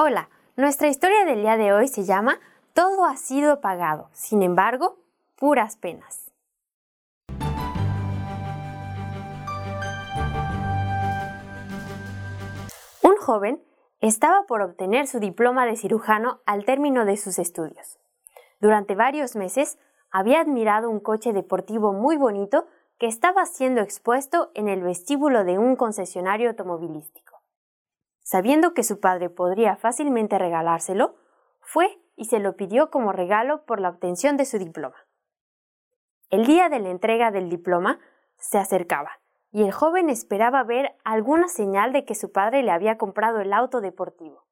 Hola, nuestra historia del día de hoy se llama Todo ha sido pagado, sin embargo, puras penas. Un joven estaba por obtener su diploma de cirujano al término de sus estudios. Durante varios meses había admirado un coche deportivo muy bonito que estaba siendo expuesto en el vestíbulo de un concesionario automovilístico. Sabiendo que su padre podría fácilmente regalárselo, fue y se lo pidió como regalo por la obtención de su diploma. El día de la entrega del diploma se acercaba, y el joven esperaba ver alguna señal de que su padre le había comprado el auto deportivo.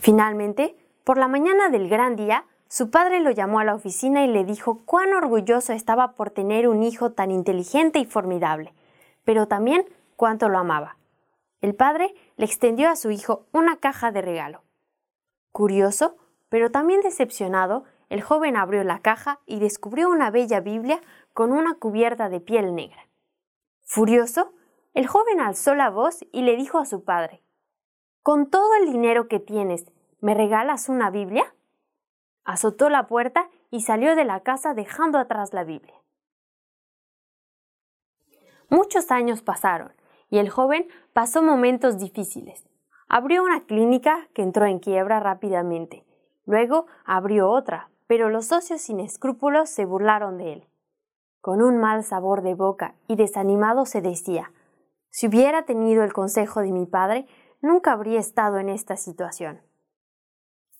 Finalmente, por la mañana del gran día, su padre lo llamó a la oficina y le dijo cuán orgulloso estaba por tener un hijo tan inteligente y formidable, pero también cuánto lo amaba. El padre le extendió a su hijo una caja de regalo. Curioso, pero también decepcionado, el joven abrió la caja y descubrió una bella Biblia con una cubierta de piel negra. Furioso, el joven alzó la voz y le dijo a su padre Con todo el dinero que tienes, ¿me regalas una Biblia? azotó la puerta y salió de la casa dejando atrás la Biblia. Muchos años pasaron y el joven pasó momentos difíciles. Abrió una clínica que entró en quiebra rápidamente. Luego abrió otra, pero los socios sin escrúpulos se burlaron de él. Con un mal sabor de boca y desanimado se decía Si hubiera tenido el consejo de mi padre, nunca habría estado en esta situación.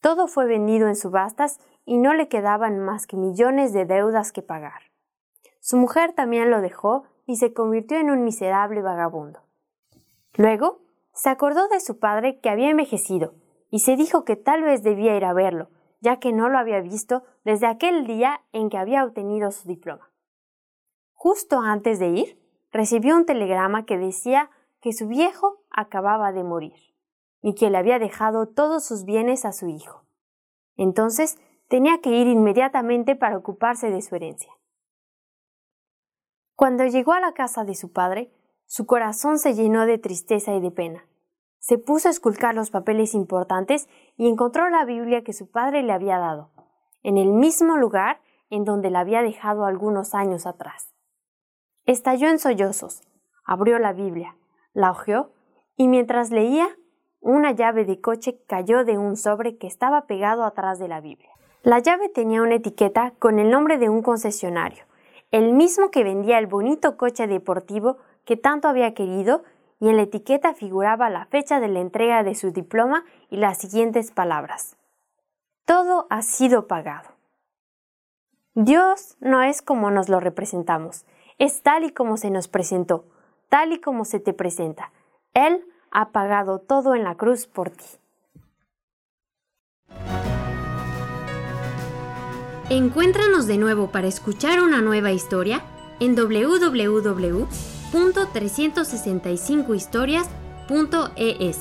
Todo fue vendido en subastas y no le quedaban más que millones de deudas que pagar. Su mujer también lo dejó y se convirtió en un miserable vagabundo. Luego, se acordó de su padre que había envejecido y se dijo que tal vez debía ir a verlo, ya que no lo había visto desde aquel día en que había obtenido su diploma. Justo antes de ir, recibió un telegrama que decía que su viejo acababa de morir y que le había dejado todos sus bienes a su hijo. Entonces tenía que ir inmediatamente para ocuparse de su herencia. Cuando llegó a la casa de su padre, su corazón se llenó de tristeza y de pena. Se puso a esculcar los papeles importantes y encontró la Biblia que su padre le había dado, en el mismo lugar en donde la había dejado algunos años atrás. Estalló en sollozos, abrió la Biblia, la hojeó y mientras leía una llave de coche cayó de un sobre que estaba pegado atrás de la Biblia. La llave tenía una etiqueta con el nombre de un concesionario, el mismo que vendía el bonito coche deportivo que tanto había querido, y en la etiqueta figuraba la fecha de la entrega de su diploma y las siguientes palabras. Todo ha sido pagado. Dios no es como nos lo representamos, es tal y como se nos presentó, tal y como se te presenta. Él ha pagado todo en la cruz por ti. Encuéntranos de nuevo para escuchar una nueva historia en www.365historias.es.